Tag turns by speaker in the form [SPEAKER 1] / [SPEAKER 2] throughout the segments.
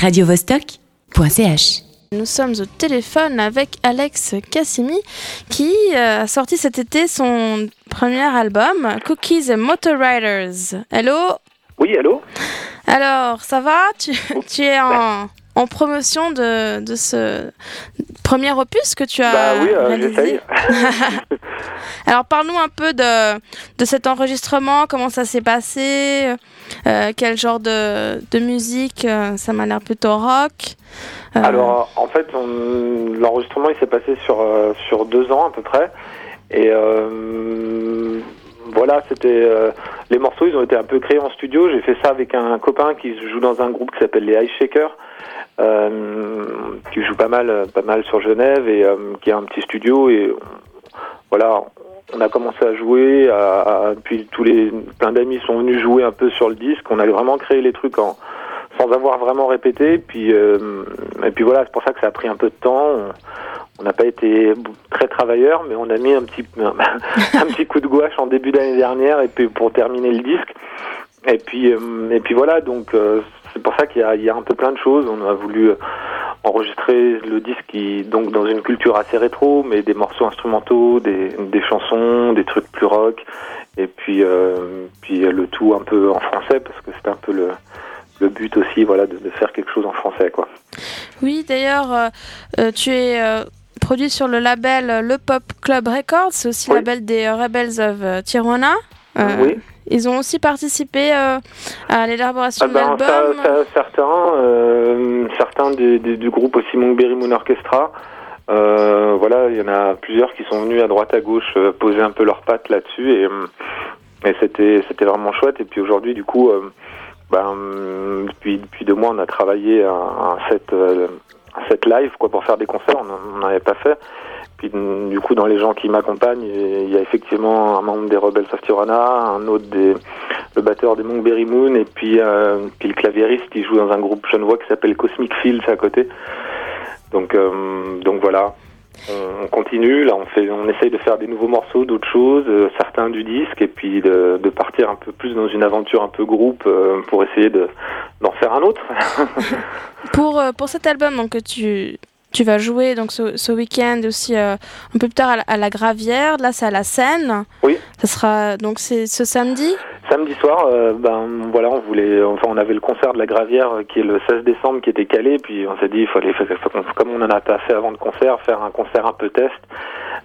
[SPEAKER 1] radiovostok.ch.
[SPEAKER 2] Nous sommes au téléphone avec Alex Cassimi qui euh, a sorti cet été son premier album, Cookies and Motor Riders. Hello?
[SPEAKER 3] Oui, allô?
[SPEAKER 2] Alors, ça va? Tu, tu es en, en promotion de, de ce premier opus que tu as
[SPEAKER 3] Bah oui, euh,
[SPEAKER 2] réalisé?
[SPEAKER 3] j'essaye.
[SPEAKER 2] Alors, parle-nous un peu de, de cet enregistrement, comment ça s'est passé, euh, quel genre de, musique, euh, ça m'a l'air plutôt rock. Euh,
[SPEAKER 3] Alors, en fait, l'enregistrement, il s'est passé sur, deux ans à peu près. Et voilà, c'était... les morceaux, ils ont été un peu créés en studio. J'ai fait ça avec un copain qui joue dans un groupe qui s'appelle les Ice Shakers. qui joue pas mal, sur Genève et qui a un petit studio voilà, on a commencé à jouer, à, à- puis tous les plein d'amis sont venus jouer un peu sur le disque. On a vraiment créé les trucs en sans avoir vraiment répété. Puis euh, et puis voilà, c'est pour ça que ça a pris un peu de temps. On- n'a pas été très travailleurs, mais on a mis un petit un petit coup de gouache en début d'année dernière et puis pour terminer le disque. Et puis euh, et puis voilà, donc euh, c'est pour ça qu'il y y a un peu plein de choses. On a voulu enregistrer le disque qui donc dans une culture assez rétro, mais des morceaux instrumentaux, des, des chansons, des trucs plus rock, et puis euh, puis le tout un peu en français parce que c'était un peu le le but aussi, voilà, de, de faire quelque chose en français, quoi.
[SPEAKER 2] Oui, d'ailleurs, euh, euh, tu es euh, produit sur le label Le Pop Club Records, c'est aussi le
[SPEAKER 3] Oui.
[SPEAKER 2] label des Rebels of Tijuana.
[SPEAKER 3] Oui.
[SPEAKER 2] Ils ont aussi participé euh, à l'élaboration
[SPEAKER 3] Ah
[SPEAKER 2] de
[SPEAKER 3] ben, ça-
[SPEAKER 2] l'album.
[SPEAKER 3] certains, euh, certains des, des- du groupe aussi Monkberry Moon Orchestra. euh, voilà, il y en a plusieurs qui sont venus à droite à gauche poser un peu leurs pattes là-dessus et, et c'était c'était vraiment chouette. Et puis aujourd'hui, du coup, ben, euh, depuis depuis deux mois, on a travaillé un, un set un set live quoi pour faire des concerts. On n'en avait pas fait. Puis du coup, dans les gens qui m'accompagnent, il y a effectivement un membre des Rebels of Tirana, un autre des le batteur des Monkberry Moon et puis, euh, puis le claviériste qui joue dans un groupe genevois qui s'appelle Cosmic Fields à côté. Donc, euh, donc voilà, on, on continue. Là, on fait, on essaye de faire des nouveaux morceaux, d'autres choses, euh, certains du disque, et puis de, de partir un peu plus dans une aventure un peu groupe euh, pour essayer de d'en faire un autre.
[SPEAKER 2] Pour, euh, pour cet album donc, que tu, tu vas jouer donc, ce, ce week-end aussi euh, un peu plus tard à la, à la Gravière, là c'est à la scène.
[SPEAKER 3] Oui.
[SPEAKER 2] Ça sera donc c'est ce samedi?
[SPEAKER 3] Samedi soir, euh, ben voilà, on voulait, enfin on avait le concert de la Gravière euh, qui est le 16 décembre qui était calé, puis on s'est dit il fallait, faut- faut qu'on- comme on en a pas fait avant le concert, faire un concert un peu test.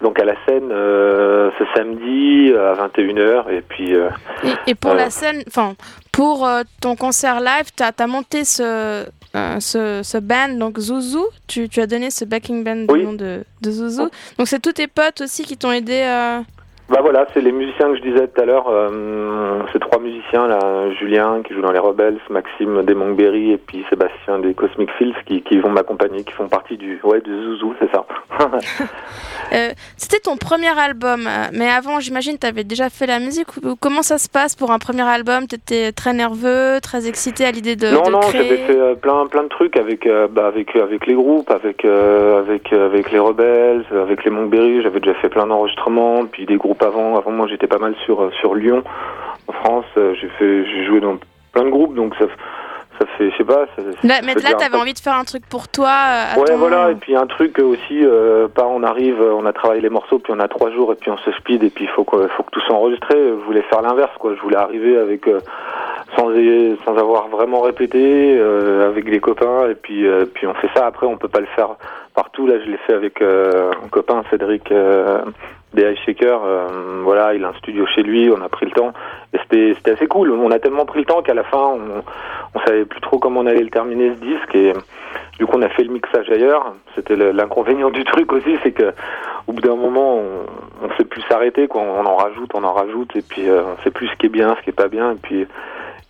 [SPEAKER 3] Donc à la scène euh, ce samedi à 21h et puis
[SPEAKER 2] Et, et pour la scène, enfin pour ton concert live, tu as, monté ce, euh, ce, ce band, donc Zouzou. Tu, tu as donné ce backing band
[SPEAKER 3] Oui.
[SPEAKER 2] du nom de, de Zouzou. Donc c'est tous tes potes aussi qui t'ont aidé. euh,
[SPEAKER 3] bah voilà, c'est les musiciens que je disais tout à l'heure, euh, ces trois musiciens là, Julien qui joue dans les Rebels, Maxime des Monkberry et puis Sébastien des Cosmic Fields qui, qui vont m'accompagner, qui font partie du ouais du Zouzou, c'est ça.
[SPEAKER 2] Euh, C'était ton premier album, euh, mais avant, j'imagine, tu avais déjà fait la musique. Comment ça se passe pour un premier album? Tu étais très nerveux, très excité à l'idée de,
[SPEAKER 3] non,
[SPEAKER 2] de
[SPEAKER 3] non,
[SPEAKER 2] créer?
[SPEAKER 3] j'avais fait plein, plein de trucs avec, euh, bah, avec, avec les groupes, avec, avec, avec les Rebels, avec les Monkberry. J'avais déjà fait plein d'enregistrements, puis des groupes avant. Avant, moi, j'étais pas mal sur, euh, sur Lyon, en France. Euh, J'ai fait, j'ai joué dans plein de groupes, donc ça, ça fait, je sais pas. Ça,
[SPEAKER 2] Là, mais là,
[SPEAKER 3] devient
[SPEAKER 2] tu
[SPEAKER 3] un
[SPEAKER 2] avais
[SPEAKER 3] peu-
[SPEAKER 2] envie de faire un truc pour toi. euh, à
[SPEAKER 3] Ouais,
[SPEAKER 2] ton-
[SPEAKER 3] voilà. Et puis un truc aussi, euh, pas on arrive, on a travaillé les morceaux, puis on a trois jours, et puis on se speed, et puis il faut que, faut que tout soit enregistré. Je voulais faire l'inverse, quoi. Je voulais arriver avec euh, sans sans avoir vraiment répété, euh, avec les copains, et puis puis on fait ça. Après, on peut pas le faire partout. Là, je l'ai fait avec euh, un copain, Cédric. Euh, des Ice Shakers, euh, voilà, il a un studio chez lui, on a pris le temps, et c'était c'était assez cool. On a tellement pris le temps qu'à la fin, on, on savait plus trop comment on allait le terminer ce disque, et du coup, on a fait le mixage ailleurs. C'était le- l'inconvénient du truc aussi, c'est que au bout d'un moment, on, on sait plus s'arrêter. Quoi. On en rajoute, on en rajoute, et puis euh, on sait plus ce qui est bien, ce qui est pas bien, et puis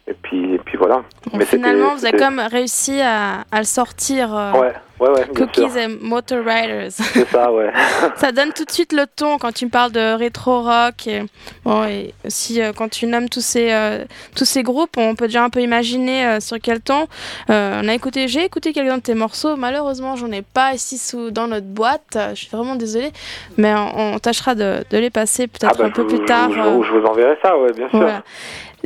[SPEAKER 3] et puis et puis voilà.
[SPEAKER 2] Donc,
[SPEAKER 3] Mais c'était-
[SPEAKER 2] finalement, vous avez comme réussi à, à le sortir. euh,
[SPEAKER 3] Ouais, ouais, ouais. bien
[SPEAKER 2] Cookies and Motor Riders.
[SPEAKER 3] C'est ça, ouais.
[SPEAKER 2] ça donne tout de suite le ton quand tu me parles de rétro rock et, bon, et aussi euh, quand tu nommes tous ces euh, tous ces groupes on peut déjà un peu imaginer euh, sur quel ton on a écouté j'ai écouté quelques-uns de tes morceaux malheureusement j'en ai pas ici sous dans notre boîte je suis vraiment désolée mais on, on tâchera de, de les passer peut-être
[SPEAKER 3] Ah bah,
[SPEAKER 2] un peu plus tard
[SPEAKER 3] Je, je vous enverrai ça, ouais, bien sûr.
[SPEAKER 2] voilà.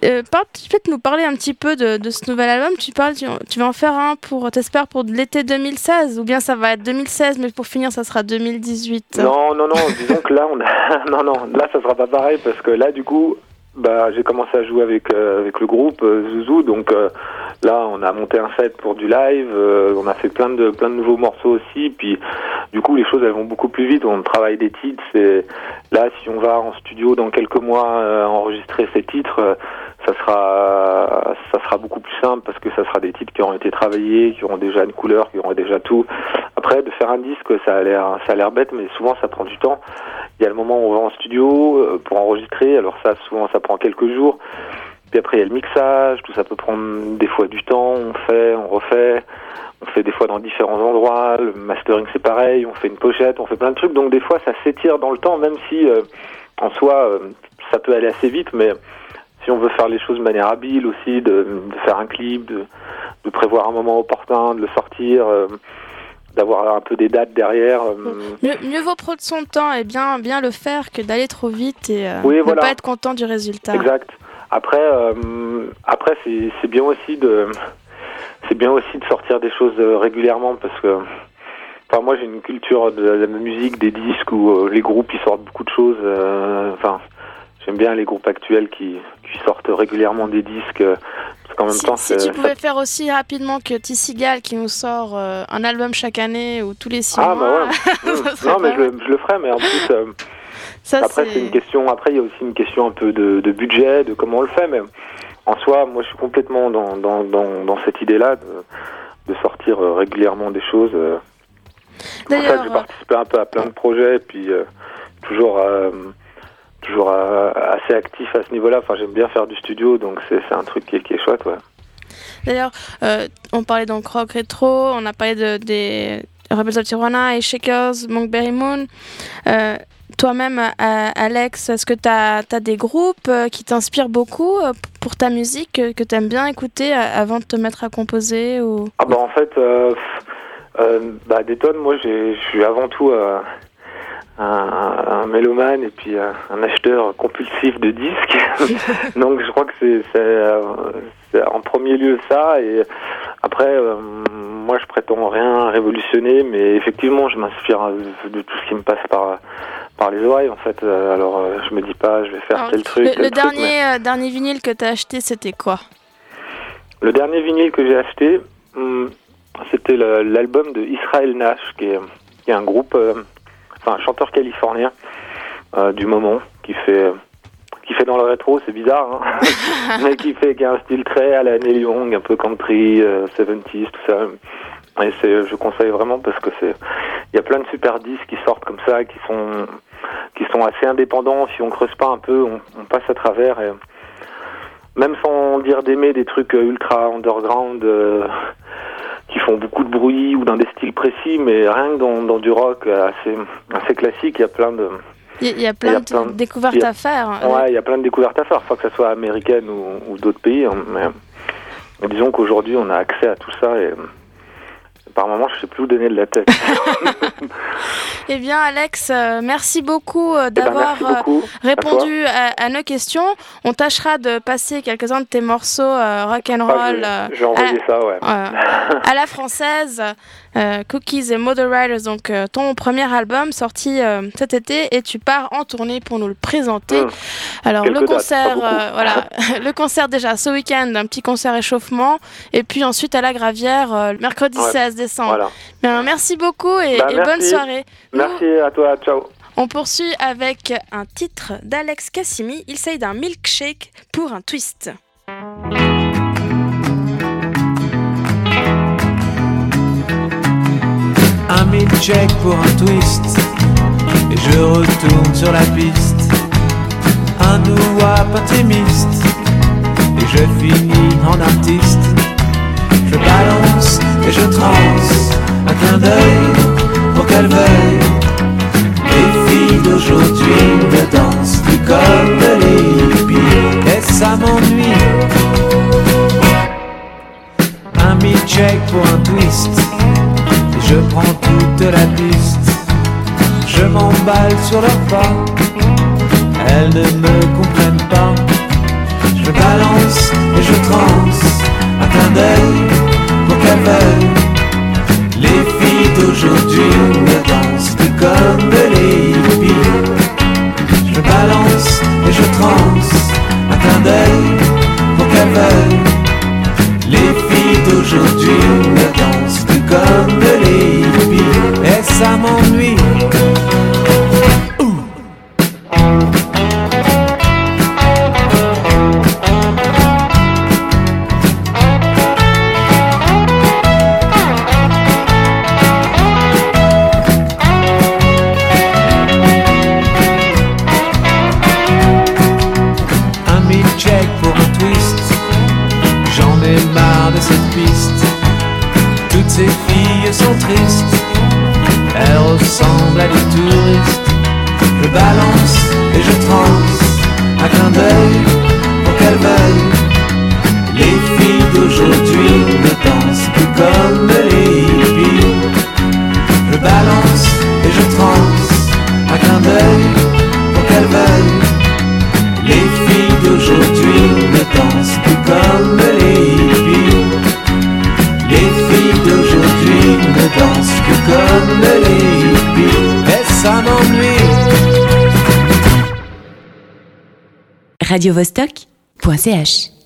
[SPEAKER 2] Euh, tu peux nous parler un petit peu de, ce nouvel album Tu parles, tu, vas en faire un pour, t'espères, pour l'été 2016 ou bien ça va être 2016, mais pour finir, ça sera 2018
[SPEAKER 3] Non, non, non. disons que là, on a... non, non, là, ça sera pas pareil parce que là, du coup, bah, j'ai commencé à jouer avec euh, avec le groupe euh, Zouzou, donc euh, là on a monté un set pour du live, on a fait plein de plein de nouveaux morceaux aussi, puis du coup les choses elles vont beaucoup plus vite, on travaille des titres, là si on va en studio dans quelques mois enregistrer ces titres, ça sera ça sera beaucoup plus simple parce que ça sera des titres qui auront été travaillés, qui auront déjà une couleur, qui auront déjà tout. Après de faire un disque, ça a l'air ça a l'air bête, mais souvent ça prend du temps. Il y a le moment où on va en studio euh, pour enregistrer, alors ça souvent ça prend quelques jours. Puis après il y a le mixage, tout ça peut prendre des fois du temps, on fait, on refait, on fait des fois dans différents endroits, le mastering c'est pareil, on fait une pochette, on fait plein de trucs, donc des fois ça s'étire dans le temps, même si euh, en soi euh, ça peut aller assez vite, mais si on veut faire les choses de manière habile aussi, de, de faire un clip, de, de, prévoir un moment opportun, de le sortir d'avoir un peu des dates derrière. Euh,
[SPEAKER 2] mieux, vaut prendre son temps et bien, bien le faire que d'aller trop vite et euh, ne pas être content du résultat.
[SPEAKER 3] Exact. Après, euh, après c'est bien aussi de c'est bien aussi de sortir des choses régulièrement parce que enfin moi j'ai une culture de la musique des disques où les groupes ils sortent beaucoup de choses enfin j'aime bien les groupes actuels qui, qui sortent régulièrement des disques
[SPEAKER 2] si, tu pouvais faire aussi rapidement que Tissigal qui nous sort euh, un album chaque année ou tous les six ah, mois. Bah
[SPEAKER 3] ouais. Mmh. non, mais je, je, le ferai, mais en plus. Euh, après, c'est une question. Après, il y a aussi une question un peu de, de, budget, de comment on le fait. Mais en soi, moi, je suis complètement dans, dans, dans, dans cette idée-là de, de, sortir euh, régulièrement des choses. D'ailleurs, je participe un peu à plein de projets, et puis toujours toujours euh, assez actif à ce niveau-là. Enfin, j'aime bien faire du studio, donc c'est un truc qui est, qui est chouette, ouais.
[SPEAKER 2] D'ailleurs, euh, on parlait donc rock rétro, on a parlé de, des Rebels of Tijuana et Shakers, Monkberry Moon. Euh, toi-même, Alex, est-ce que tu as, as, des groupes qui t'inspirent beaucoup pour ta musique, que tu aimes bien écouter avant de te mettre à composer ou...
[SPEAKER 3] Ah bah en fait, bah, tonnes, moi je suis avant tout un, mélomane et puis un, acheteur compulsif de disques. Donc je crois que c'est euh, en premier lieu ça. Et après, euh, moi je prétends rien révolutionner, mais effectivement je m'inspire de tout ce qui me passe par par les oreilles en fait. Euh, alors je me dis pas je vais faire tel truc.
[SPEAKER 2] Le, dernier dernier vinyle que tu as acheté c'était quoi?
[SPEAKER 3] Le dernier vinyle que j'ai acheté, hmm, c'était l'album de Israël Nash qui est, qui est un groupe un chanteur californien euh, du moment qui fait qui fait dans le rétro, c'est bizarre, hein mais qui fait qui a un style très à la Neil Young, un peu country, 70s, euh, tout ça. Et c'est, je conseille vraiment parce que c'est, il y a plein de super disques qui sortent comme ça, qui sont, qui sont assez indépendants. Si on creuse pas un peu, on, on passe à travers. Et même sans dire d'aimer des trucs ultra underground, euh, font beaucoup de bruit ou dans des styles précis, mais rien que dans, dans du rock assez, assez classique, il y a plein de...
[SPEAKER 2] Il y a plein, de découvertes à faire.
[SPEAKER 3] Ouais, il y a plein de découvertes à faire, soit que ce soit américaine ou, ou d'autres pays. Hein, mais disons qu'aujourd'hui, on a accès à tout ça et par moment, je sais plus où donner de la tête.
[SPEAKER 2] eh bien, Alex, euh, merci beaucoup euh, eh ben, d'avoir euh, répondu à, nos questions. On tâchera de passer quelques-uns de tes morceaux rock and roll
[SPEAKER 3] à, ça, ouais.
[SPEAKER 2] à la française. Cookies et Mother Riders, donc ton premier album sorti cet été et tu pars en tournée pour nous le présenter. Hum. Alors le concert, voilà, le concert déjà ce week-end, un petit concert échauffement et puis ensuite à la Gravière le mercredi 16 décembre merci beaucoup et,
[SPEAKER 3] bah,
[SPEAKER 2] bonne soirée.
[SPEAKER 3] Merci à toi, ciao.
[SPEAKER 2] On poursuit avec un titre d'Alex Cassimi. Il s'agit d'un milkshake pour un twist.
[SPEAKER 1] Milkshake pour un twist. Et je retourne sur la piste. Un nouveau optimiste. Et je finis en artiste. Je balance et je transe un clin d'œil pour qu'elle veuille. Les filles d'aujourd'hui ne dansent plus comme les sur leur pas, elles ne me comprennent pas. Je balance et je transe un clin d'œil pour qu'elles veuillent. Les filles d'aujourd'hui Toutes ces filles sont tristes. Elles ressemblent à des touristes. Je balance et je transe. Un clin d'œil pour qu'elles. Les filles d'aujourd'hui ne dansent plus comme les hippies. Je balance et je transe.
[SPEAKER 4] radiovostok.ch